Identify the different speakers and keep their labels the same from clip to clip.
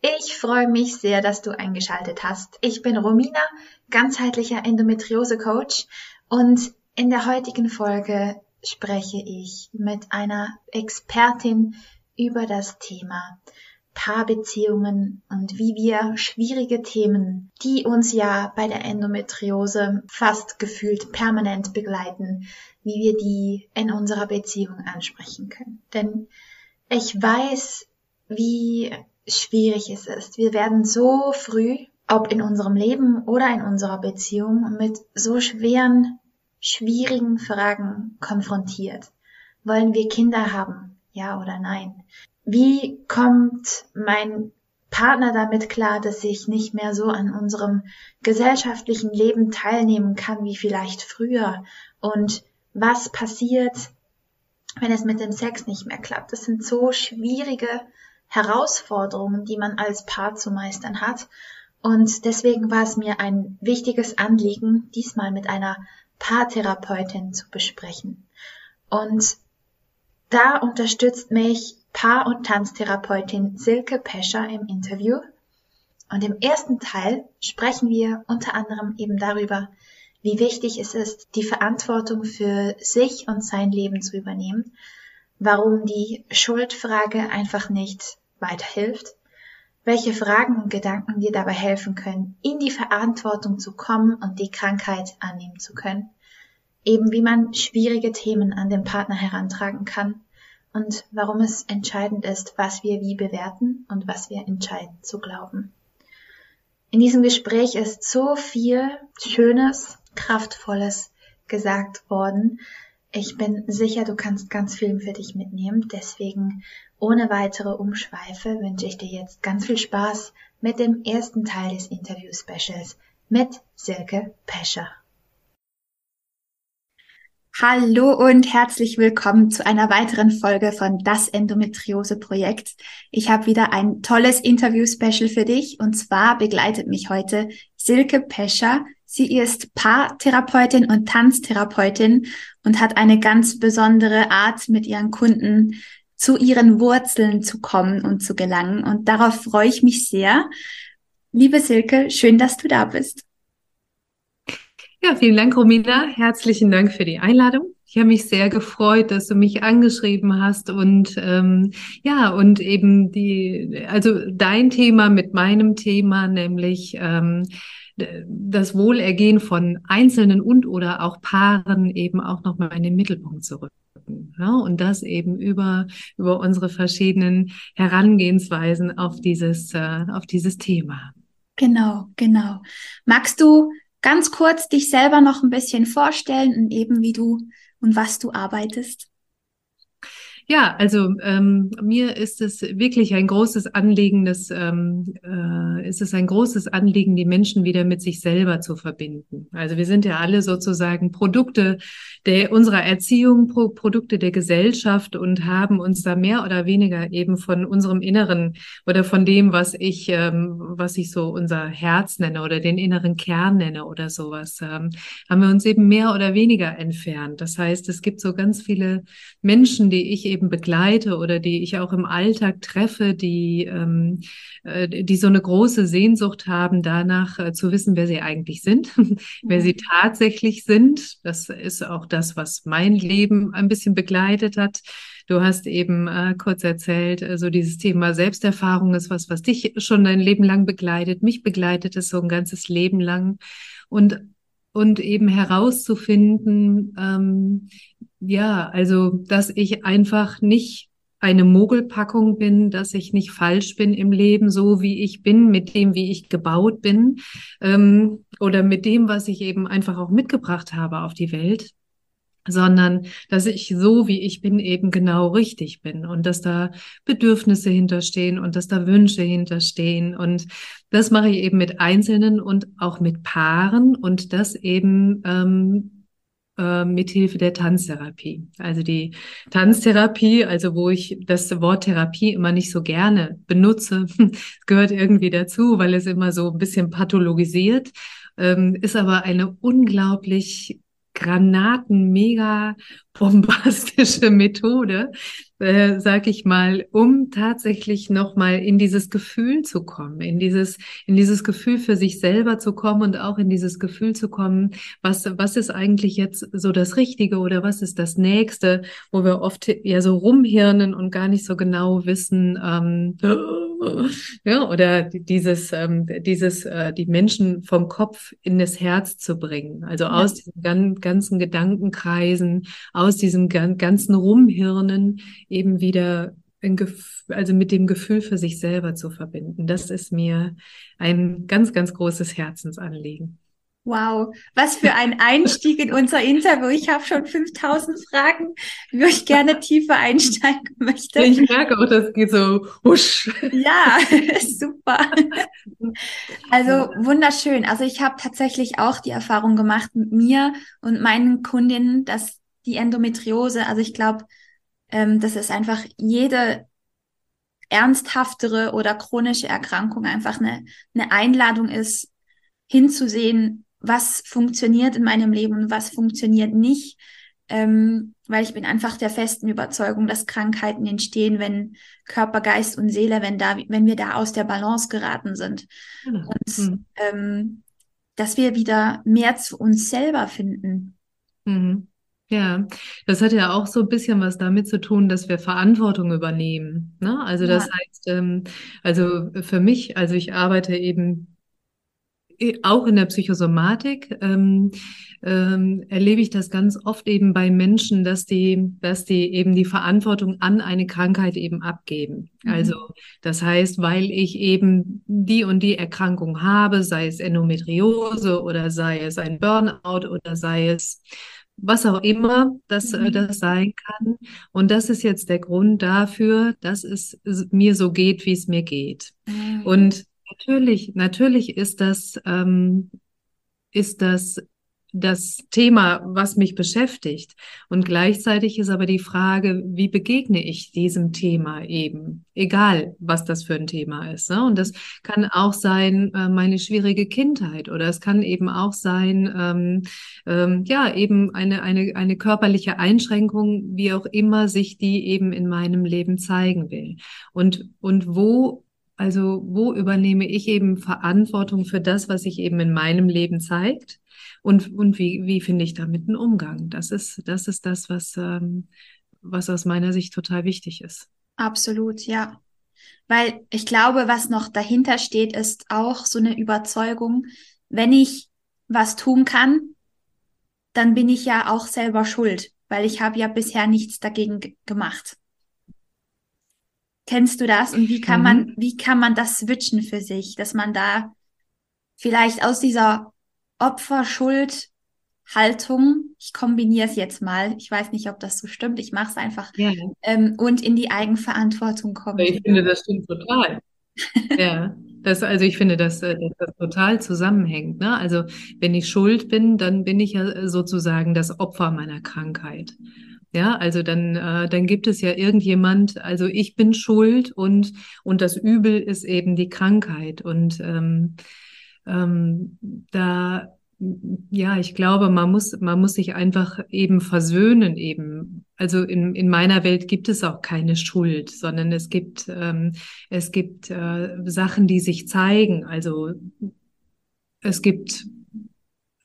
Speaker 1: Ich freue mich sehr, dass du eingeschaltet hast. Ich bin Romina, ganzheitlicher Endometriose-Coach und in der heutigen Folge spreche ich mit einer Expertin über das Thema Paarbeziehungen und wie wir schwierige Themen, die uns ja bei der Endometriose fast gefühlt permanent begleiten, wie wir die in unserer Beziehung ansprechen können. Denn ich weiß, wie schwierig es ist. Wir werden so früh, ob in unserem Leben oder in unserer Beziehung, mit so schweren, schwierigen Fragen konfrontiert. Wollen wir Kinder haben? Ja oder nein? Wie kommt mein Partner damit klar, dass ich nicht mehr so an unserem gesellschaftlichen Leben teilnehmen kann wie vielleicht früher? Und was passiert, wenn es mit dem Sex nicht mehr klappt? Das sind so schwierige Herausforderungen, die man als Paar zu meistern hat. Und deswegen war es mir ein wichtiges Anliegen, diesmal mit einer Paartherapeutin zu besprechen. Und da unterstützt mich Paar- und Tanztherapeutin Silke Pescher im Interview. Und im ersten Teil sprechen wir unter anderem eben darüber, wie wichtig es ist, die Verantwortung für sich und sein Leben zu übernehmen warum die Schuldfrage einfach nicht weiterhilft, welche Fragen und Gedanken dir dabei helfen können, in die Verantwortung zu kommen und die Krankheit annehmen zu können, eben wie man schwierige Themen an den Partner herantragen kann und warum es entscheidend ist, was wir wie bewerten und was wir entscheiden zu glauben. In diesem Gespräch ist so viel Schönes, Kraftvolles gesagt worden, ich bin sicher, du kannst ganz viel für dich mitnehmen. Deswegen, ohne weitere Umschweife, wünsche ich dir jetzt ganz viel Spaß mit dem ersten Teil des Interview-Specials mit Silke Pescher. Hallo und herzlich willkommen zu einer weiteren Folge von Das Endometriose Projekt. Ich habe wieder ein tolles Interview-Special für dich und zwar begleitet mich heute Silke Pescher. Sie ist Paartherapeutin und Tanztherapeutin und hat eine ganz besondere Art, mit ihren Kunden zu ihren Wurzeln zu kommen und zu gelangen. Und darauf freue ich mich sehr. Liebe Silke, schön, dass du da bist.
Speaker 2: Ja, vielen Dank, Romina. Herzlichen Dank für die Einladung. Ich habe mich sehr gefreut, dass du mich angeschrieben hast und ähm, ja und eben die also dein Thema mit meinem Thema, nämlich ähm, das Wohlergehen von Einzelnen und oder auch Paaren eben auch nochmal in den Mittelpunkt zu rücken. Ja, und das eben über, über unsere verschiedenen Herangehensweisen auf dieses, äh, auf dieses Thema.
Speaker 1: Genau, genau. Magst du ganz kurz dich selber noch ein bisschen vorstellen und eben wie du und was du arbeitest?
Speaker 2: Ja, also ähm, mir ist es wirklich ein großes Anliegen, dass, ähm, äh, ist es ein großes Anliegen, die Menschen wieder mit sich selber zu verbinden. Also wir sind ja alle sozusagen Produkte der unserer Erziehung, Pro Produkte der Gesellschaft und haben uns da mehr oder weniger eben von unserem Inneren oder von dem, was ich, ähm, was ich so unser Herz nenne oder den inneren Kern nenne oder sowas, ähm, haben wir uns eben mehr oder weniger entfernt. Das heißt, es gibt so ganz viele Menschen, die ich eben eben begleite oder die ich auch im Alltag treffe, die, ähm, äh, die so eine große Sehnsucht haben, danach äh, zu wissen, wer sie eigentlich sind, wer sie mhm. tatsächlich sind. Das ist auch das, was mein Leben ein bisschen begleitet hat. Du hast eben äh, kurz erzählt, äh, so dieses Thema Selbsterfahrung ist was, was dich schon dein Leben lang begleitet. Mich begleitet es so ein ganzes Leben lang. Und und eben herauszufinden, ähm, ja, also, dass ich einfach nicht eine Mogelpackung bin, dass ich nicht falsch bin im Leben, so wie ich bin, mit dem, wie ich gebaut bin, ähm, oder mit dem, was ich eben einfach auch mitgebracht habe auf die Welt, sondern dass ich so, wie ich bin, eben genau richtig bin und dass da Bedürfnisse hinterstehen und dass da Wünsche hinterstehen. Und das mache ich eben mit Einzelnen und auch mit Paaren und das eben ähm, äh, mithilfe der Tanztherapie. Also die Tanztherapie, also wo ich das Wort Therapie immer nicht so gerne benutze, gehört irgendwie dazu, weil es immer so ein bisschen pathologisiert, ähm, ist aber eine unglaublich Granaten mega bombastische Methode, äh, sag ich mal, um tatsächlich noch mal in dieses Gefühl zu kommen, in dieses in dieses Gefühl für sich selber zu kommen und auch in dieses Gefühl zu kommen, was was ist eigentlich jetzt so das Richtige oder was ist das Nächste, wo wir oft ja so rumhirnen und gar nicht so genau wissen. Ähm, ja, oder dieses, ähm, dieses, äh, die Menschen vom Kopf in das Herz zu bringen. Also ja. aus diesen gan ganzen Gedankenkreisen, aus diesem gan ganzen Rumhirnen eben wieder also mit dem Gefühl für sich selber zu verbinden. Das ist mir ein ganz, ganz großes Herzensanliegen.
Speaker 3: Wow, was für ein Einstieg in unser Interview. Ich habe schon 5000 Fragen, wo ich gerne tiefer einsteigen möchte.
Speaker 2: Ich merke auch, das geht so husch.
Speaker 3: Ja, super. Also wunderschön. Also ich habe tatsächlich auch die Erfahrung gemacht mit mir und meinen Kundinnen, dass die Endometriose, also ich glaube, ähm, dass es einfach jede ernsthaftere oder chronische Erkrankung einfach eine, eine Einladung ist, hinzusehen, was funktioniert in meinem Leben und was funktioniert nicht. Ähm, weil ich bin einfach der festen Überzeugung, dass Krankheiten entstehen, wenn Körper, Geist und Seele, wenn da, wenn wir da aus der Balance geraten sind. Mhm. Und ähm, dass wir wieder mehr zu uns selber finden.
Speaker 2: Mhm. Ja, das hat ja auch so ein bisschen was damit zu tun, dass wir Verantwortung übernehmen. Ne? Also ja. das heißt, ähm, also für mich, also ich arbeite eben auch in der Psychosomatik ähm, ähm, erlebe ich das ganz oft eben bei Menschen, dass die, dass die eben die Verantwortung an eine Krankheit eben abgeben. Mhm. Also das heißt, weil ich eben die und die Erkrankung habe, sei es Endometriose oder sei es ein Burnout oder sei es was auch immer das, äh, mhm. das sein kann. Und das ist jetzt der Grund dafür, dass es mir so geht, wie es mir geht. Mhm. Und Natürlich, natürlich ist das, ähm, ist das das Thema, was mich beschäftigt. Und gleichzeitig ist aber die Frage, wie begegne ich diesem Thema eben, egal was das für ein Thema ist. Ne? Und das kann auch sein, äh, meine schwierige Kindheit oder es kann eben auch sein, ähm, ähm, ja, eben eine, eine, eine körperliche Einschränkung, wie auch immer sich die eben in meinem Leben zeigen will. Und, und wo also wo übernehme ich eben Verantwortung für das, was sich eben in meinem Leben zeigt? Und, und wie, wie finde ich damit einen Umgang? Das ist, das ist das, was, ähm, was aus meiner Sicht total wichtig ist.
Speaker 3: Absolut, ja. Weil ich glaube, was noch dahinter steht, ist auch so eine Überzeugung, wenn ich was tun kann, dann bin ich ja auch selber schuld, weil ich habe ja bisher nichts dagegen gemacht. Kennst du das? Und wie kann mhm. man, wie kann man das switchen für sich, dass man da vielleicht aus dieser Opferschuld-Haltung, ich kombiniere es jetzt mal, ich weiß nicht, ob das so stimmt, ich mache es einfach, ja. ähm, und in die Eigenverantwortung kommt.
Speaker 2: Ich finde, das stimmt total. ja. Das, also ich finde, dass, dass das total zusammenhängt. Ne? Also wenn ich schuld bin, dann bin ich ja sozusagen das Opfer meiner Krankheit. Ja, also dann, äh, dann gibt es ja irgendjemand, also ich bin schuld und, und das Übel ist eben die Krankheit. Und ähm, ähm, da, ja, ich glaube, man muss, man muss sich einfach eben versöhnen eben. Also in, in meiner Welt gibt es auch keine Schuld, sondern es gibt, ähm, es gibt äh, Sachen, die sich zeigen. Also es gibt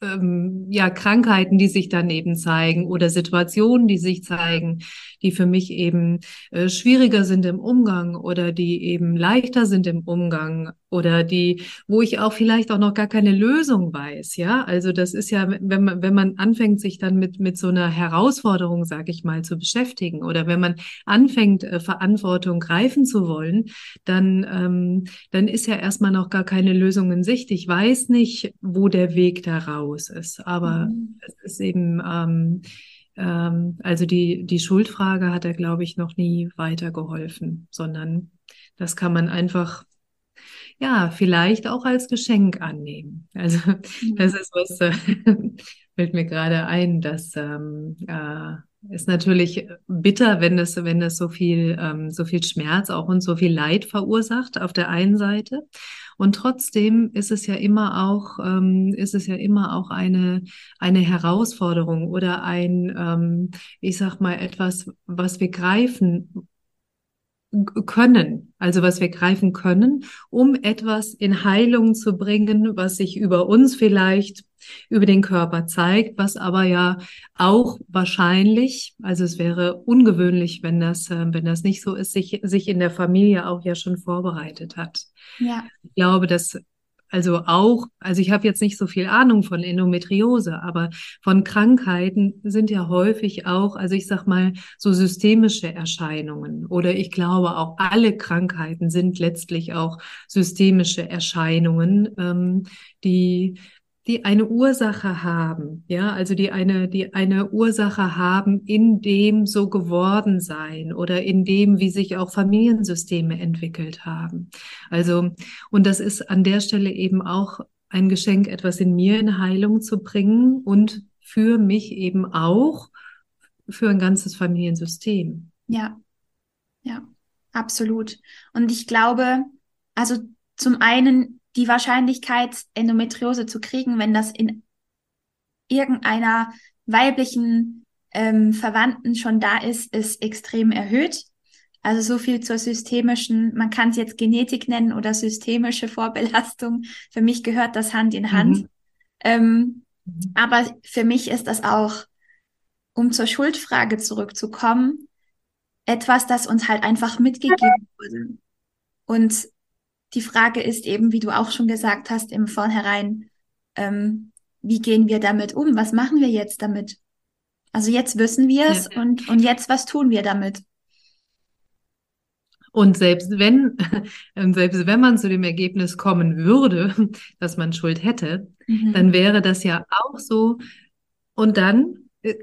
Speaker 2: ähm, ja Krankheiten, die sich dann eben zeigen oder Situationen, die sich zeigen, die für mich eben äh, schwieriger sind im Umgang oder die eben leichter sind im Umgang oder die, wo ich auch vielleicht auch noch gar keine Lösung weiß. Ja, also das ist ja, wenn man, wenn man anfängt, sich dann mit, mit so einer Herausforderung, sage ich mal, zu beschäftigen oder wenn man anfängt, äh, Verantwortung greifen zu wollen, dann, ähm, dann ist ja erstmal noch gar keine Lösung in Sicht. Ich weiß nicht, wo der Weg da raus ist, aber mhm. es ist eben, ähm, ähm, also die, die Schuldfrage hat er, glaube ich, noch nie weitergeholfen, sondern das kann man einfach ja, vielleicht auch als Geschenk annehmen. Also mhm. das ist was, äh, fällt mir gerade ein, dass ähm, äh, ist natürlich bitter, wenn es, wenn es so viel, ähm, so viel Schmerz auch und so viel Leid verursacht auf der einen Seite. Und trotzdem ist es ja immer auch, ähm, ist es ja immer auch eine, eine Herausforderung oder ein, ähm, ich sag mal, etwas, was wir greifen können, also was wir greifen können, um etwas in Heilung zu bringen, was sich über uns vielleicht über den Körper zeigt, was aber ja auch wahrscheinlich, also es wäre ungewöhnlich, wenn das, äh, wenn das nicht so ist, sich, sich in der Familie auch ja schon vorbereitet hat. Ja. Ich glaube, dass also auch, also ich habe jetzt nicht so viel Ahnung von Endometriose, aber von Krankheiten sind ja häufig auch, also ich sag mal, so systemische Erscheinungen. Oder ich glaube auch alle Krankheiten sind letztlich auch systemische Erscheinungen, ähm, die die eine Ursache haben, ja, also die eine, die eine Ursache haben in dem so geworden sein oder in dem, wie sich auch Familiensysteme entwickelt haben. Also, und das ist an der Stelle eben auch ein Geschenk, etwas in mir in Heilung zu bringen und für mich eben auch für ein ganzes Familiensystem.
Speaker 3: Ja, ja, absolut. Und ich glaube, also zum einen die Wahrscheinlichkeit, Endometriose zu kriegen, wenn das in irgendeiner weiblichen ähm, Verwandten schon da ist, ist extrem erhöht. Also so viel zur systemischen, man kann es jetzt Genetik nennen oder systemische Vorbelastung. Für mich gehört das Hand in Hand. Mhm. Ähm, mhm. Aber für mich ist das auch, um zur Schuldfrage zurückzukommen, etwas, das uns halt einfach mitgegeben wurde. Und die Frage ist eben, wie du auch schon gesagt hast, im Vornherein, ähm, wie gehen wir damit um? Was machen wir jetzt damit? Also jetzt wissen wir es ja. und, und jetzt, was tun wir damit?
Speaker 2: Und selbst wenn, selbst wenn man zu dem Ergebnis kommen würde, dass man Schuld hätte, mhm. dann wäre das ja auch so. Und dann äh,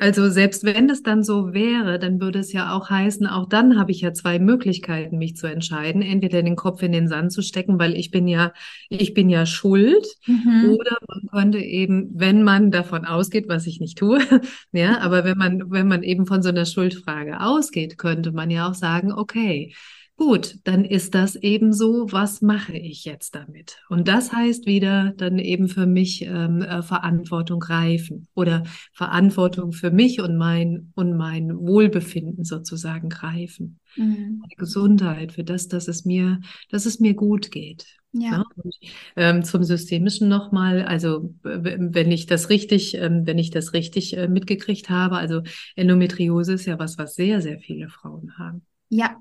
Speaker 2: also selbst wenn es dann so wäre, dann würde es ja auch heißen, auch dann habe ich ja zwei Möglichkeiten, mich zu entscheiden. Entweder den Kopf in den Sand zu stecken, weil ich bin ja, ich bin ja schuld. Mhm. Oder man könnte eben, wenn man davon ausgeht, was ich nicht tue, ja, aber wenn man, wenn man eben von so einer Schuldfrage ausgeht, könnte man ja auch sagen, okay, Gut, dann ist das eben so, was mache ich jetzt damit? Und das heißt wieder dann eben für mich ähm, äh, Verantwortung greifen oder Verantwortung für mich und mein und mein Wohlbefinden sozusagen greifen. Mhm. Gesundheit, für das, dass es mir, dass es mir gut geht. Ja. Ne? Und, ähm, zum Systemischen nochmal, also wenn ich das richtig, ähm, wenn ich das richtig äh, mitgekriegt habe, also Endometriose ist ja was, was sehr, sehr viele Frauen haben.
Speaker 3: Ja,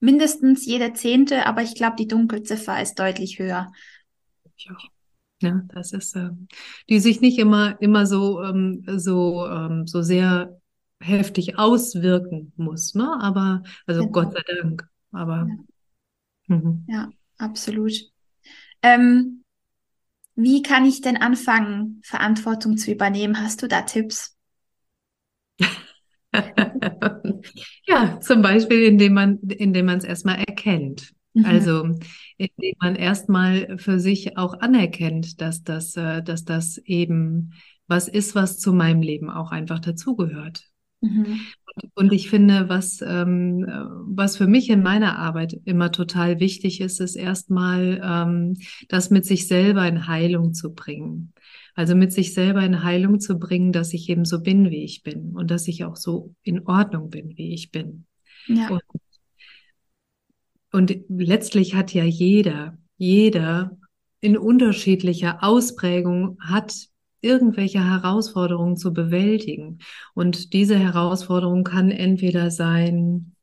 Speaker 3: mindestens jede zehnte, aber ich glaube, die Dunkelziffer ist deutlich höher.
Speaker 2: Ja. Ja, das ist, äh, die sich nicht immer, immer so, ähm, so, ähm, so sehr heftig auswirken muss, ne? Aber, also genau. Gott sei Dank. Aber.
Speaker 3: Ja, mhm. ja absolut. Ähm, wie kann ich denn anfangen, Verantwortung zu übernehmen? Hast du da Tipps?
Speaker 2: ja, zum Beispiel, indem man, indem man es erstmal erkennt. Mhm. Also, indem man erstmal für sich auch anerkennt, dass das, äh, dass das eben was ist, was zu meinem Leben auch einfach dazugehört. Mhm. Und ich finde, was, ähm, was für mich in meiner Arbeit immer total wichtig ist, ist erstmal ähm, das mit sich selber in Heilung zu bringen. Also mit sich selber in Heilung zu bringen, dass ich eben so bin, wie ich bin und dass ich auch so in Ordnung bin, wie ich bin. Ja. Und, und letztlich hat ja jeder, jeder in unterschiedlicher Ausprägung hat irgendwelche Herausforderungen zu bewältigen. Und diese Herausforderung kann entweder sein,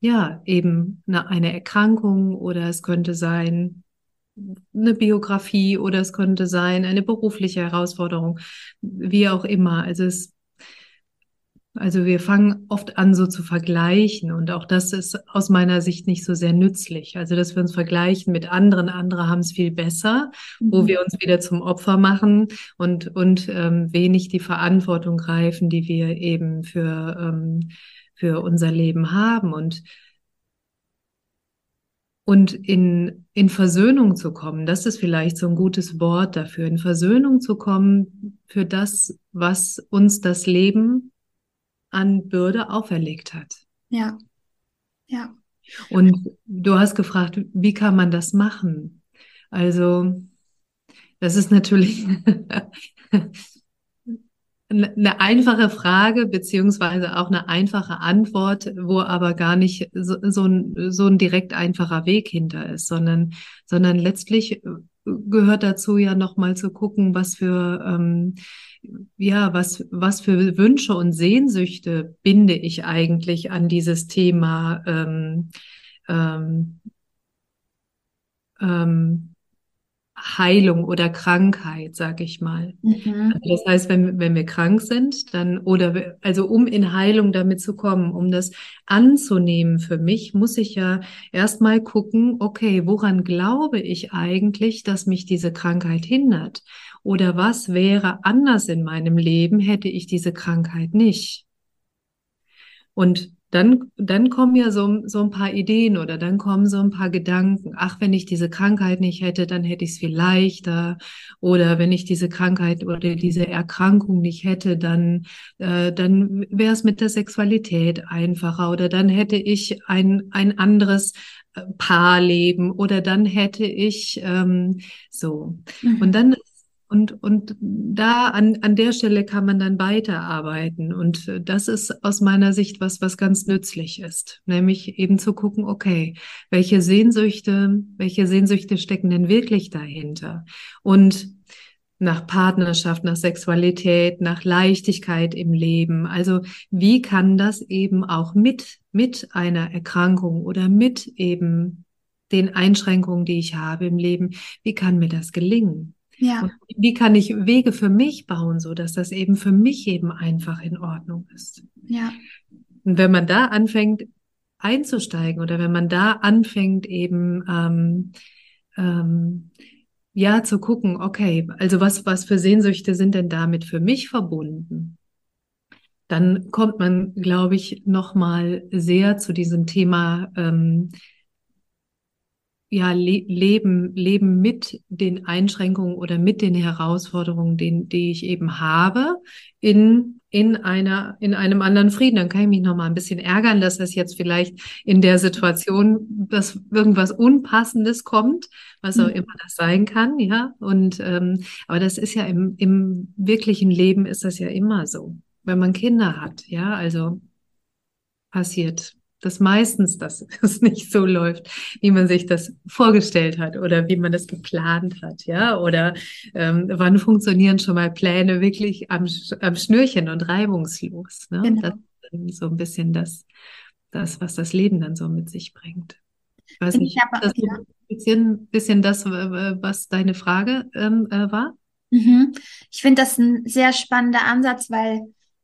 Speaker 2: ja, eben eine Erkrankung oder es könnte sein, eine Biografie oder es könnte sein eine berufliche Herausforderung, wie auch immer. Also es Also wir fangen oft an, so zu vergleichen und auch das ist aus meiner Sicht nicht so sehr nützlich. Also dass wir uns vergleichen mit anderen, andere haben es viel besser, mhm. wo wir uns wieder zum Opfer machen und und ähm, wenig die Verantwortung greifen, die wir eben für ähm, für unser Leben haben und und in, in Versöhnung zu kommen, das ist vielleicht so ein gutes Wort dafür, in Versöhnung zu kommen für das, was uns das Leben an Bürde auferlegt hat.
Speaker 3: Ja, ja.
Speaker 2: Und du hast gefragt, wie kann man das machen? Also, das ist natürlich eine einfache Frage beziehungsweise auch eine einfache Antwort, wo aber gar nicht so, so, ein, so ein direkt einfacher Weg hinter ist, sondern, sondern letztlich gehört dazu ja nochmal zu gucken, was für ähm, ja, was, was für Wünsche und Sehnsüchte binde ich eigentlich an dieses Thema ähm, ähm, ähm, Heilung oder Krankheit, sag ich mal. Mhm. Also das heißt, wenn, wenn wir krank sind, dann, oder, also um in Heilung damit zu kommen, um das anzunehmen für mich, muss ich ja erstmal gucken, okay, woran glaube ich eigentlich, dass mich diese Krankheit hindert? Oder was wäre anders in meinem Leben, hätte ich diese Krankheit nicht? Und dann, dann kommen ja so, so ein paar Ideen oder dann kommen so ein paar Gedanken. Ach, wenn ich diese Krankheit nicht hätte, dann hätte ich es viel leichter. Oder wenn ich diese Krankheit oder diese Erkrankung nicht hätte, dann, äh, dann wäre es mit der Sexualität einfacher. Oder dann hätte ich ein, ein anderes äh, Paarleben oder dann hätte ich ähm, so. Mhm. Und dann und, und da an, an der Stelle kann man dann weiterarbeiten. Und äh, das ist aus meiner Sicht was, was ganz nützlich ist. Nämlich eben zu gucken, okay, welche Sehnsüchte, welche Sehnsüchte stecken denn wirklich dahinter? Und nach Partnerschaft, nach Sexualität, nach Leichtigkeit im Leben. Also wie kann das eben auch mit, mit einer Erkrankung oder mit eben den Einschränkungen, die ich habe im Leben, wie kann mir das gelingen? Ja. Und wie kann ich Wege für mich bauen, so dass das eben für mich eben einfach in Ordnung ist?
Speaker 3: Ja.
Speaker 2: Und wenn man da anfängt einzusteigen oder wenn man da anfängt eben ähm, ähm, ja zu gucken, okay, also was was für Sehnsüchte sind denn damit für mich verbunden? Dann kommt man, glaube ich, noch mal sehr zu diesem Thema ähm, ja, le leben, leben mit den Einschränkungen oder mit den Herausforderungen, den, die ich eben habe, in, in einer, in einem anderen Frieden. Dann kann ich mich noch mal ein bisschen ärgern, dass das jetzt vielleicht in der Situation, dass irgendwas Unpassendes kommt, was auch mhm. immer das sein kann, ja. Und, ähm, aber das ist ja im, im wirklichen Leben ist das ja immer so. Wenn man Kinder hat, ja, also passiert dass meistens das es nicht so läuft, wie man sich das vorgestellt hat oder wie man das geplant hat, ja? Oder ähm, wann funktionieren schon mal Pläne wirklich am, am Schnürchen und reibungslos? Ne? Genau. Das ist so ein bisschen das, das, was das Leben dann so mit sich bringt. Ich weiß nicht, ich habe, das ja. ein bisschen, bisschen das, was deine Frage ähm, äh, war?
Speaker 3: Mhm. Ich finde das ein sehr spannender Ansatz, weil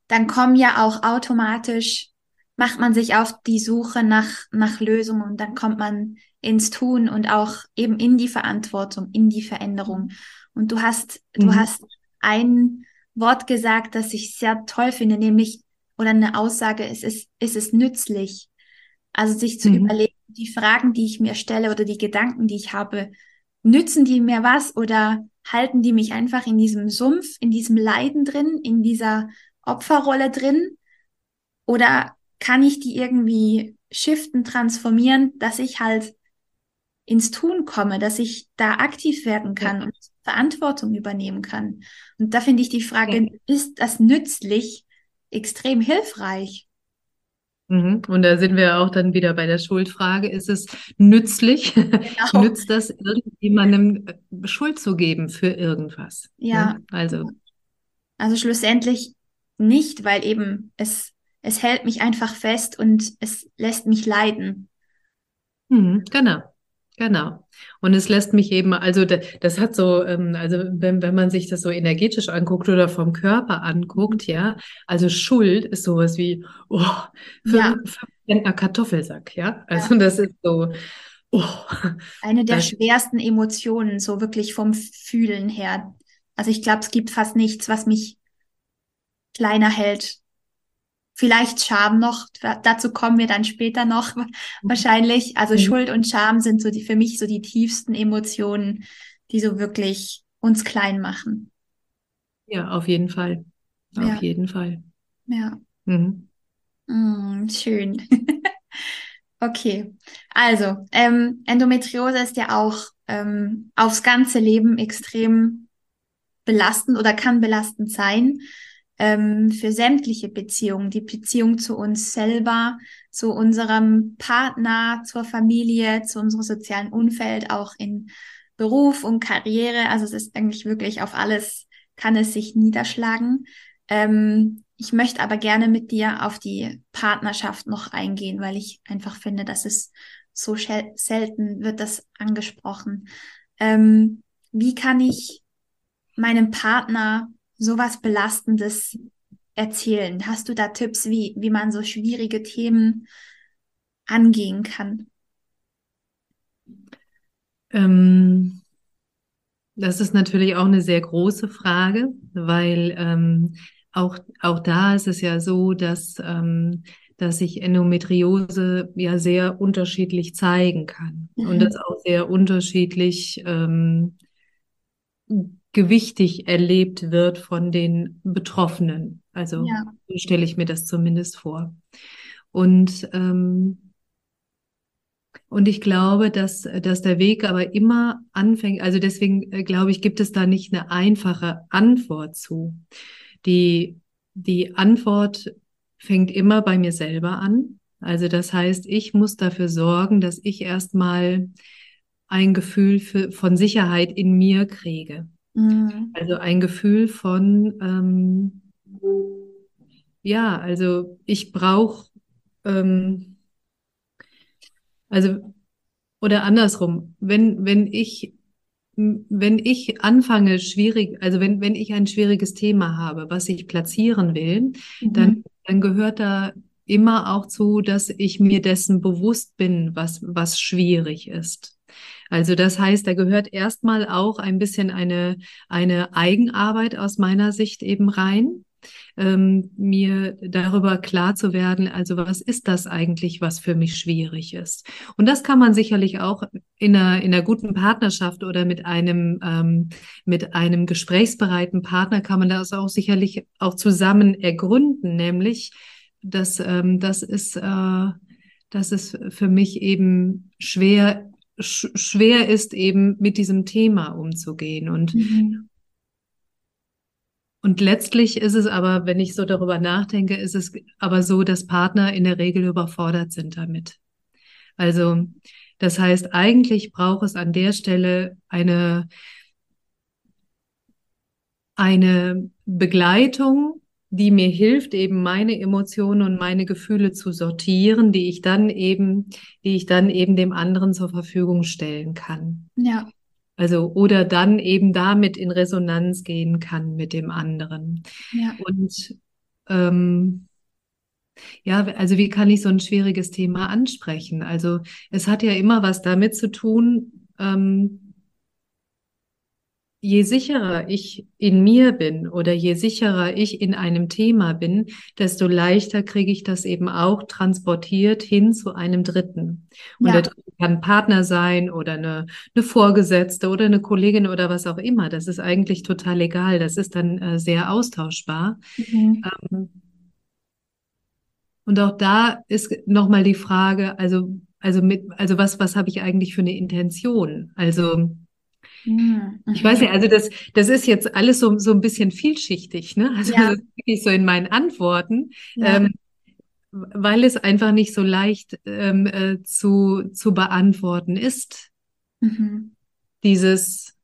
Speaker 3: dann kommen ja auch automatisch macht man sich auf die Suche nach, nach Lösungen und dann kommt man ins Tun und auch eben in die Verantwortung, in die Veränderung. Und du hast, mhm. du hast ein Wort gesagt, das ich sehr toll finde, nämlich, oder eine Aussage, es ist, es ist nützlich. Also sich zu mhm. überlegen, die Fragen, die ich mir stelle oder die Gedanken, die ich habe, nützen die mir was oder halten die mich einfach in diesem Sumpf, in diesem Leiden drin, in dieser Opferrolle drin? Oder kann ich die irgendwie shiften, transformieren, dass ich halt ins Tun komme, dass ich da aktiv werden kann ja. und Verantwortung übernehmen kann. Und da finde ich die Frage, ja. ist das nützlich, extrem hilfreich?
Speaker 2: Mhm. Und da sind wir auch dann wieder bei der Schuldfrage. Ist es nützlich? Genau. Nützt das irgendjemandem äh, Schuld zu geben für irgendwas?
Speaker 3: Ja. Ne? Also. Also schlussendlich nicht, weil eben es es hält mich einfach fest und es lässt mich leiden.
Speaker 2: Hm, genau. Genau. Und es lässt mich eben, also das hat so, ähm, also wenn, wenn man sich das so energetisch anguckt oder vom Körper anguckt, ja, also Schuld ist sowas wie, oh, für, ja. einen Kartoffelsack, ja. Also ja. das ist so, oh.
Speaker 3: Eine der schwersten Emotionen, so wirklich vom Fühlen her. Also ich glaube, es gibt fast nichts, was mich kleiner hält Vielleicht Scham noch, dazu kommen wir dann später noch wahrscheinlich. Also mhm. Schuld und Scham sind so die für mich so die tiefsten Emotionen, die so wirklich uns klein machen.
Speaker 2: Ja, auf jeden Fall. Auf ja. jeden Fall.
Speaker 3: Ja. Mhm. Mm, schön. okay. Also, ähm, Endometriose ist ja auch ähm, aufs ganze Leben extrem belastend oder kann belastend sein ähm, für sämtliche Beziehungen, die Beziehung zu uns selber, zu unserem Partner, zur Familie, zu unserem sozialen Umfeld, auch in Beruf und Karriere. Also es ist eigentlich wirklich auf alles kann es sich niederschlagen. Ähm, ich möchte aber gerne mit dir auf die Partnerschaft noch eingehen, weil ich einfach finde, dass es so selten wird das angesprochen. Ähm, wie kann ich meinem Partner sowas Belastendes erzählen? Hast du da Tipps, wie, wie man so schwierige Themen angehen kann?
Speaker 2: Ähm, das ist natürlich auch eine sehr große Frage, weil ähm, auch, auch da ist es ja so, dass, ähm, dass sich Endometriose ja sehr unterschiedlich zeigen kann mhm. und das auch sehr unterschiedlich ähm, gewichtig erlebt wird von den Betroffenen. Also ja. so stelle ich mir das zumindest vor. Und ähm, und ich glaube, dass, dass der Weg aber immer anfängt, also deswegen äh, glaube ich, gibt es da nicht eine einfache Antwort zu. Die, die Antwort fängt immer bei mir selber an. Also das heißt, ich muss dafür sorgen, dass ich erstmal ein Gefühl für, von Sicherheit in mir kriege. Mhm. Also ein Gefühl von, ähm, ja, also ich brauche, ähm, also, oder andersrum, wenn, wenn ich, wenn ich anfange, schwierig, also wenn, wenn ich ein schwieriges Thema habe, was ich platzieren will, mhm. dann, dann gehört da immer auch zu, dass ich mir dessen bewusst bin, was, was schwierig ist. Also das heißt, da gehört erstmal auch ein bisschen eine, eine Eigenarbeit aus meiner Sicht eben rein. Ähm, mir darüber klar zu werden, also was ist das eigentlich, was für mich schwierig ist. Und das kann man sicherlich auch in einer, in einer guten Partnerschaft oder mit einem, ähm, mit einem gesprächsbereiten Partner kann man das auch sicherlich auch zusammen ergründen, nämlich, dass ähm, das ist, äh, das ist für mich eben schwer sch schwer ist, eben mit diesem Thema umzugehen. Und, mhm. und letztlich ist es aber, wenn ich so darüber nachdenke, ist es aber so, dass Partner in der Regel überfordert sind damit. Also, das heißt, eigentlich braucht es an der Stelle eine, eine Begleitung, die mir hilft, eben meine Emotionen und meine Gefühle zu sortieren, die ich dann eben, die ich dann eben dem anderen zur Verfügung stellen kann.
Speaker 3: Ja.
Speaker 2: Also, oder dann eben damit in Resonanz gehen kann mit dem anderen.
Speaker 3: Ja.
Speaker 2: Und ähm, ja, also wie kann ich so ein schwieriges Thema ansprechen? Also es hat ja immer was damit zu tun, ähm, je sicherer ich in mir bin oder je sicherer ich in einem Thema bin, desto leichter kriege ich das eben auch transportiert hin zu einem Dritten. Und ja. der Dritte kann ein Partner sein oder eine, eine Vorgesetzte oder eine Kollegin oder was auch immer. Das ist eigentlich total egal. Das ist dann äh, sehr austauschbar. Mhm. Ähm, und auch da ist nochmal die Frage, also, also mit, also was, was habe ich eigentlich für eine Intention? Also. Ich weiß nicht, also das, das ist jetzt alles so, so ein bisschen vielschichtig, ne? Also ja. wirklich so in meinen Antworten, ja. ähm, weil es einfach nicht so leicht ähm, äh, zu, zu beantworten ist. Mhm. Dieses.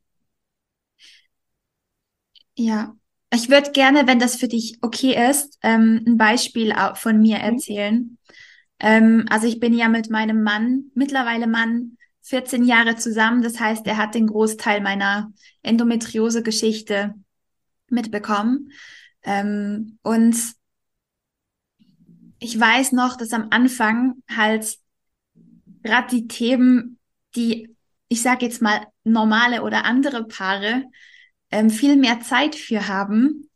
Speaker 3: Ja, ich würde gerne, wenn das für dich okay ist, ähm, ein Beispiel von mir mhm. erzählen. Mhm. also ich bin ja mit meinem Mann, mittlerweile Mann, 14 Jahre zusammen. Das heißt, er hat den Großteil meiner Endometriose-Geschichte mitbekommen. Ähm, und ich weiß noch, dass am Anfang halt gerade die Themen, die, ich sage jetzt mal, normale oder andere Paare ähm, viel mehr Zeit für haben,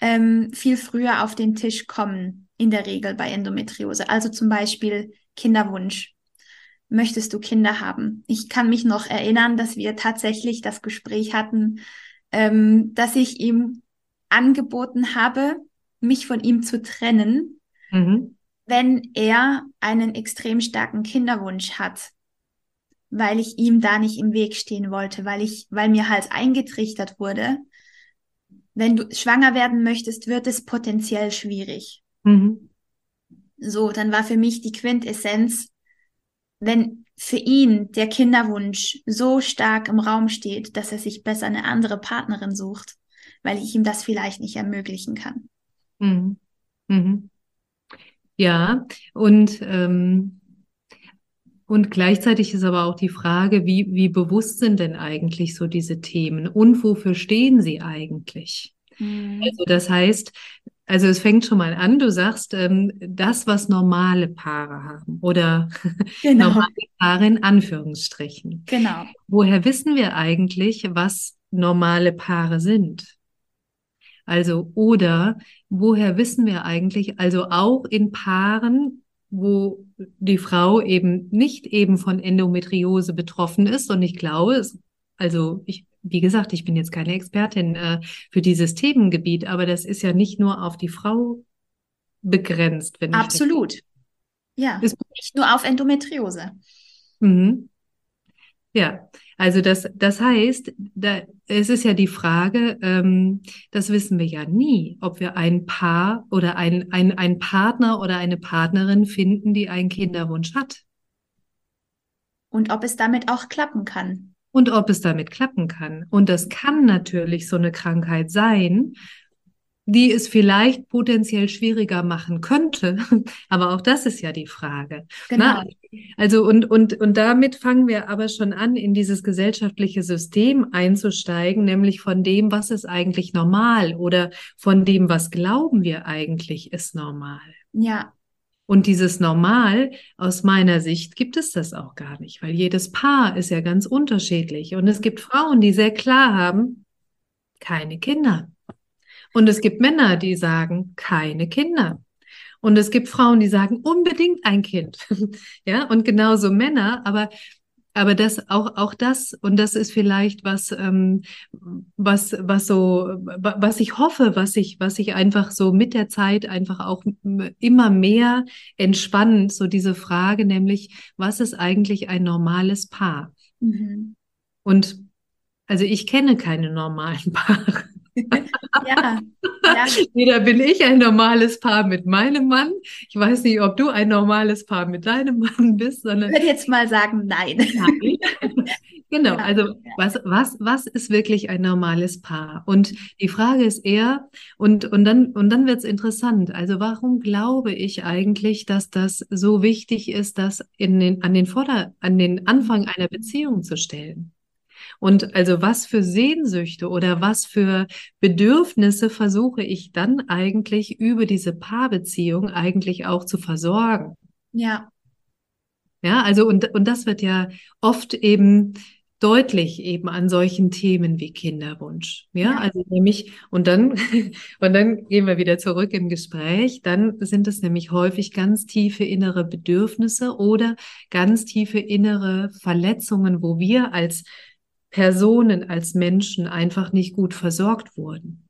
Speaker 3: ähm, viel früher auf den Tisch kommen, in der Regel bei Endometriose. Also zum Beispiel Kinderwunsch. Möchtest du Kinder haben? Ich kann mich noch erinnern, dass wir tatsächlich das Gespräch hatten, ähm, dass ich ihm angeboten habe, mich von ihm zu trennen, mhm. wenn er einen extrem starken Kinderwunsch hat, weil ich ihm da nicht im Weg stehen wollte, weil ich, weil mir halt eingetrichtert wurde, wenn du schwanger werden möchtest, wird es potenziell schwierig. Mhm. So, dann war für mich die Quintessenz, wenn für ihn der Kinderwunsch so stark im Raum steht, dass er sich besser eine andere Partnerin sucht, weil ich ihm das vielleicht nicht ermöglichen kann. Mhm.
Speaker 2: Mhm. Ja, und, ähm, und gleichzeitig ist aber auch die Frage, wie, wie bewusst sind denn eigentlich so diese Themen und wofür stehen sie eigentlich? Mhm. Also das heißt, also es fängt schon mal an, du sagst, ähm, das, was normale Paare haben oder genau. normale Paare in Anführungsstrichen.
Speaker 3: Genau.
Speaker 2: Woher wissen wir eigentlich, was normale Paare sind? Also, oder woher wissen wir eigentlich, also auch in Paaren, wo die Frau eben nicht eben von Endometriose betroffen ist und ich glaube, es, also ich wie gesagt, ich bin jetzt keine Expertin äh, für dieses Themengebiet, aber das ist ja nicht nur auf die Frau begrenzt.
Speaker 3: Wenn Absolut. Ich ja, ist nicht nur auf Endometriose.
Speaker 2: Mhm. Ja, also das, das heißt, da, es ist ja die Frage, ähm, das wissen wir ja nie, ob wir ein Paar oder ein, ein, ein Partner oder eine Partnerin finden, die einen Kinderwunsch hat.
Speaker 3: Und ob es damit auch klappen kann
Speaker 2: und ob es damit klappen kann. Und das kann natürlich so eine Krankheit sein, die es vielleicht potenziell schwieriger machen könnte. Aber auch das ist ja die Frage. Genau. Na, also und, und, und damit fangen wir aber schon an, in dieses gesellschaftliche System einzusteigen, nämlich von dem, was ist eigentlich normal oder von dem, was glauben wir eigentlich ist normal.
Speaker 3: Ja,
Speaker 2: und dieses Normal, aus meiner Sicht, gibt es das auch gar nicht, weil jedes Paar ist ja ganz unterschiedlich. Und es gibt Frauen, die sehr klar haben, keine Kinder. Und es gibt Männer, die sagen, keine Kinder. Und es gibt Frauen, die sagen, unbedingt ein Kind. ja, und genauso Männer. Aber aber das auch auch das und das ist vielleicht was ähm, was was so was ich hoffe was ich was ich einfach so mit der Zeit einfach auch immer mehr entspannt so diese Frage nämlich was ist eigentlich ein normales Paar mhm. und also ich kenne keine normalen Paare ja, ja. Weder bin ich ein normales Paar mit meinem Mann. Ich weiß nicht, ob du ein normales Paar mit deinem Mann bist, sondern.
Speaker 3: Ich würde jetzt mal sagen, nein. nein.
Speaker 2: genau. Ja, also, was, was, was ist wirklich ein normales Paar? Und die Frage ist eher, und, und dann, und dann wird es interessant. Also, warum glaube ich eigentlich, dass das so wichtig ist, das in den, an den Vorder-, an den Anfang einer Beziehung zu stellen? Und also was für Sehnsüchte oder was für Bedürfnisse versuche ich dann eigentlich über diese Paarbeziehung eigentlich auch zu versorgen?
Speaker 3: Ja.
Speaker 2: Ja, also und, und das wird ja oft eben deutlich eben an solchen Themen wie Kinderwunsch. Ja, ja, also nämlich, und dann, und dann gehen wir wieder zurück im Gespräch, dann sind es nämlich häufig ganz tiefe innere Bedürfnisse oder ganz tiefe innere Verletzungen, wo wir als Personen, als Menschen einfach nicht gut versorgt wurden.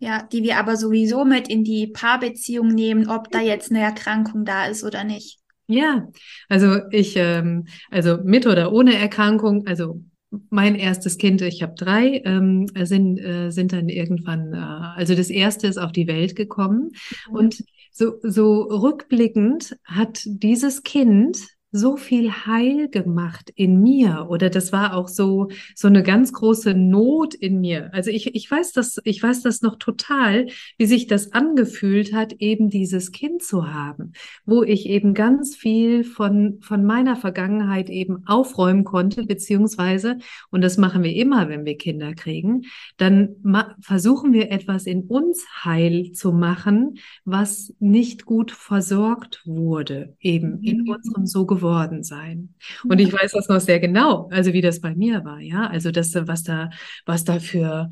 Speaker 3: Ja, die wir aber sowieso mit in die Paarbeziehung nehmen, ob da jetzt eine Erkrankung da ist oder nicht.
Speaker 2: Ja, also ich, ähm, also mit oder ohne Erkrankung, also mein erstes Kind, ich habe drei, ähm, sind, äh, sind dann irgendwann, äh, also das erste ist auf die Welt gekommen. Mhm. Und so, so rückblickend hat dieses Kind so viel heil gemacht in mir oder das war auch so so eine ganz große Not in mir. Also ich ich weiß das ich weiß das noch total, wie sich das angefühlt hat, eben dieses Kind zu haben, wo ich eben ganz viel von von meiner Vergangenheit eben aufräumen konnte beziehungsweise und das machen wir immer, wenn wir Kinder kriegen, dann versuchen wir etwas in uns heil zu machen, was nicht gut versorgt wurde, eben in mhm. unserem so geworden sein. Und ich weiß das noch sehr genau, also wie das bei mir war, ja, also das, was da, was da für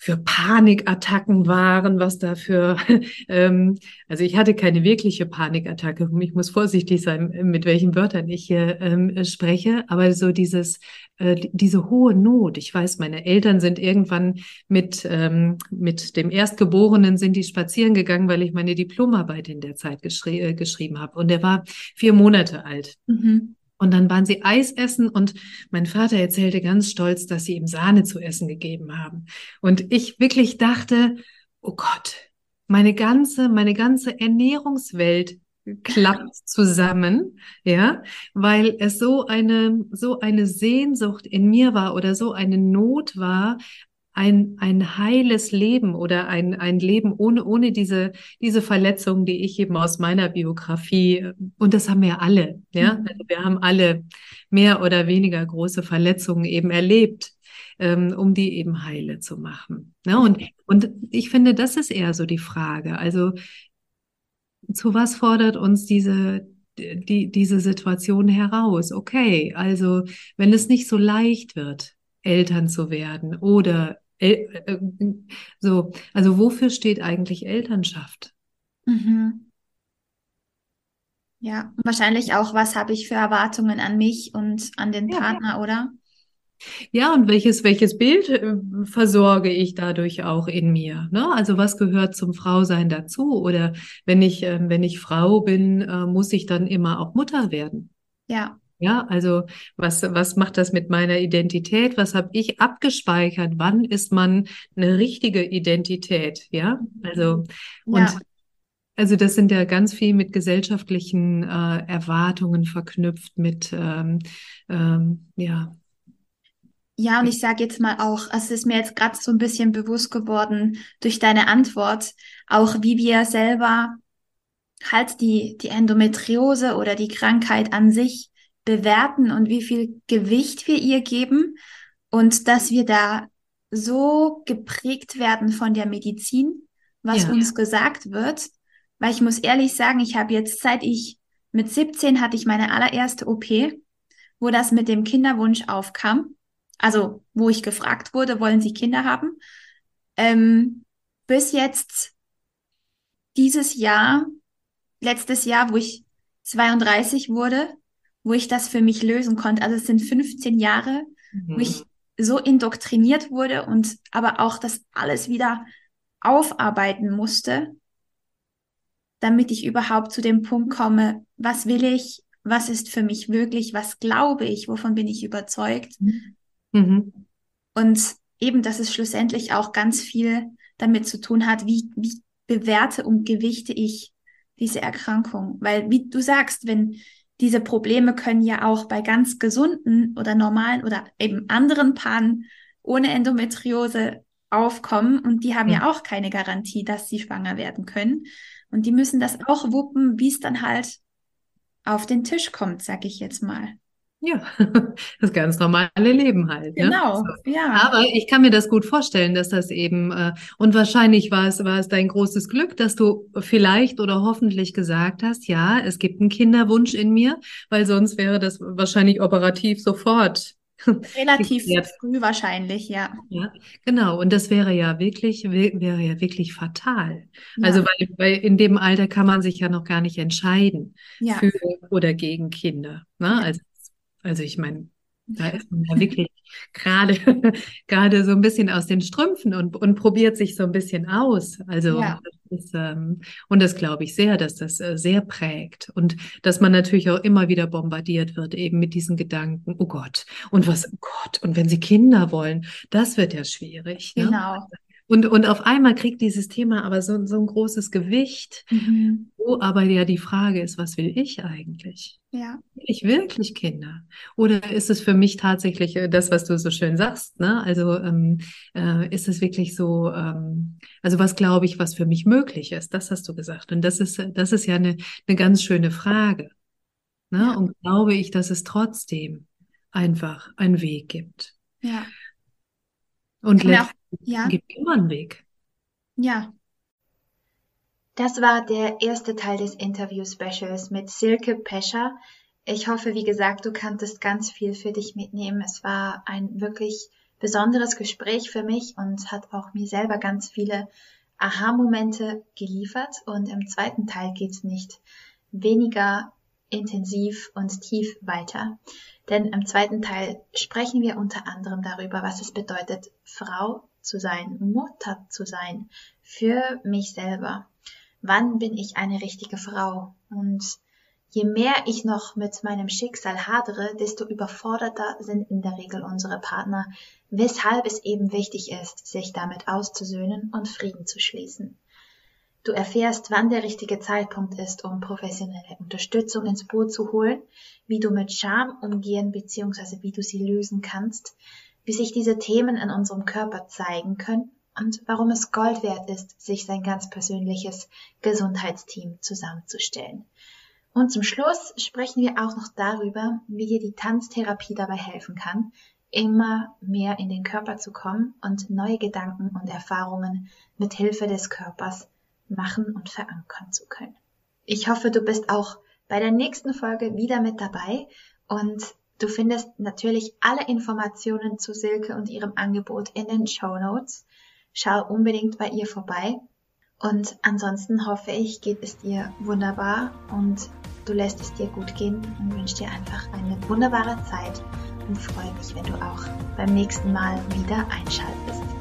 Speaker 2: für Panikattacken waren, was da für, ähm, also ich hatte keine wirkliche Panikattacke. Ich muss vorsichtig sein, mit welchen Wörtern ich hier ähm, spreche, aber so dieses, äh, diese hohe Not. Ich weiß, meine Eltern sind irgendwann mit, ähm, mit dem Erstgeborenen sind die spazieren gegangen, weil ich meine Diplomarbeit in der Zeit geschri äh, geschrieben habe. Und er war vier Monate alt. Mhm. Und dann waren sie Eis essen und mein Vater erzählte ganz stolz, dass sie ihm Sahne zu essen gegeben haben. Und ich wirklich dachte, oh Gott, meine ganze, meine ganze Ernährungswelt klappt zusammen, ja, weil es so eine, so eine Sehnsucht in mir war oder so eine Not war, ein, ein heiles Leben oder ein, ein Leben ohne, ohne diese, diese Verletzungen, die ich eben aus meiner Biografie, und das haben wir alle, ja, mhm. also wir haben alle mehr oder weniger große Verletzungen eben erlebt, ähm, um die eben heile zu machen. Ne? Und, und ich finde, das ist eher so die Frage. Also, zu was fordert uns diese, die, diese Situation heraus? Okay, also, wenn es nicht so leicht wird, Eltern zu werden oder äh, so, also wofür steht eigentlich Elternschaft?
Speaker 3: Mhm. Ja, wahrscheinlich auch, was habe ich für Erwartungen an mich und an den ja. Partner, oder?
Speaker 2: Ja, und welches, welches Bild äh, versorge ich dadurch auch in mir? Ne? Also was gehört zum Frausein dazu? Oder wenn ich, äh, wenn ich Frau bin, äh, muss ich dann immer auch Mutter werden?
Speaker 3: Ja.
Speaker 2: Ja, also was, was macht das mit meiner Identität? Was habe ich abgespeichert? Wann ist man eine richtige Identität? Ja, also und ja. also das sind ja ganz viel mit gesellschaftlichen äh, Erwartungen verknüpft, mit ähm, ähm, ja.
Speaker 3: Ja, und ich sage jetzt mal auch, es ist mir jetzt gerade so ein bisschen bewusst geworden durch deine Antwort, auch wie wir selber halt die, die Endometriose oder die Krankheit an sich bewerten und wie viel Gewicht wir ihr geben und dass wir da so geprägt werden von der Medizin, was ja. uns gesagt wird. Weil ich muss ehrlich sagen, ich habe jetzt seit ich mit 17 hatte ich meine allererste OP, wo das mit dem Kinderwunsch aufkam. Also wo ich gefragt wurde, wollen Sie Kinder haben? Ähm, bis jetzt dieses Jahr, letztes Jahr, wo ich 32 wurde, wo ich das für mich lösen konnte. Also es sind 15 Jahre, mhm. wo ich so indoktriniert wurde und aber auch das alles wieder aufarbeiten musste, damit ich überhaupt zu dem Punkt komme, was will ich, was ist für mich wirklich, was glaube ich, wovon bin ich überzeugt. Mhm. Und eben, dass es schlussendlich auch ganz viel damit zu tun hat, wie, wie bewerte und gewichte ich diese Erkrankung. Weil, wie du sagst, wenn diese Probleme können ja auch bei ganz gesunden oder normalen oder eben anderen Paaren ohne Endometriose aufkommen und die haben ja, ja auch keine Garantie, dass sie schwanger werden können. Und die müssen das auch wuppen, wie es dann halt auf den Tisch kommt, sag ich jetzt mal.
Speaker 2: Ja, das ganz normale Leben halt.
Speaker 3: Ne? Genau,
Speaker 2: ne?
Speaker 3: so. ja.
Speaker 2: Aber ich kann mir das gut vorstellen, dass das eben, äh, und wahrscheinlich war es, war es dein großes Glück, dass du vielleicht oder hoffentlich gesagt hast, ja, es gibt einen Kinderwunsch in mir, weil sonst wäre das wahrscheinlich operativ sofort.
Speaker 3: Relativ früh wahrscheinlich, ja.
Speaker 2: Ja, genau. Und das wäre ja wirklich, wäre ja wirklich fatal. Ja. Also, weil, weil in dem Alter kann man sich ja noch gar nicht entscheiden ja. für oder gegen Kinder. Ne? Ja. Also also ich meine, da ist man ja wirklich gerade gerade so ein bisschen aus den Strümpfen und, und probiert sich so ein bisschen aus. Also ja. das ist, ähm, und das glaube ich sehr, dass das äh, sehr prägt und dass man natürlich auch immer wieder bombardiert wird eben mit diesen Gedanken. Oh Gott und was? Oh Gott und wenn Sie Kinder wollen, das wird ja schwierig.
Speaker 3: Ne?
Speaker 2: Und, und auf einmal kriegt dieses Thema aber so, so ein großes Gewicht, mhm. wo aber ja die Frage ist, was will ich eigentlich?
Speaker 1: Ja.
Speaker 2: Will ich wirklich Kinder? Oder ist es für mich tatsächlich äh, das, was du so schön sagst? Ne? Also ähm, äh, ist es wirklich so, ähm, also was glaube ich, was für mich möglich ist? Das hast du gesagt. Und das ist, das ist ja eine, eine ganz schöne Frage. Ne? Ja. Und glaube ich, dass es trotzdem einfach einen Weg gibt.
Speaker 1: Ja.
Speaker 2: Und letztendlich ja. gibt immer einen Weg.
Speaker 1: Ja. Das war der erste Teil des Interview-Specials mit Silke Pescher. Ich hoffe, wie gesagt, du kanntest ganz viel für dich mitnehmen. Es war ein wirklich besonderes Gespräch für mich und hat auch mir selber ganz viele Aha-Momente geliefert. Und im zweiten Teil geht es nicht weniger intensiv und tief weiter. Denn im zweiten Teil sprechen wir unter anderem darüber, was es bedeutet, Frau zu sein, Mutter zu sein, für mich selber. Wann bin ich eine richtige Frau? Und je mehr ich noch mit meinem Schicksal hadere, desto überforderter sind in der Regel unsere Partner, weshalb es eben wichtig ist, sich damit auszusöhnen und Frieden zu schließen. Du erfährst, wann der richtige Zeitpunkt ist, um professionelle Unterstützung ins Boot zu holen, wie du mit Scham umgehen bzw. wie du sie lösen kannst, wie sich diese Themen in unserem Körper zeigen können und warum es Gold wert ist, sich sein ganz persönliches Gesundheitsteam zusammenzustellen. Und zum Schluss sprechen wir auch noch darüber, wie dir die Tanztherapie dabei helfen kann, immer mehr in den Körper zu kommen und neue Gedanken und Erfahrungen mit Hilfe des Körpers machen und verankern zu können. Ich hoffe, du bist auch bei der nächsten Folge wieder mit dabei und du findest natürlich alle Informationen zu Silke und ihrem Angebot in den Show Notes. Schau unbedingt bei ihr vorbei. Und ansonsten hoffe ich, geht es dir wunderbar und du lässt es dir gut gehen und wünsche dir einfach eine wunderbare Zeit und freue mich, wenn du auch beim nächsten Mal wieder einschaltest.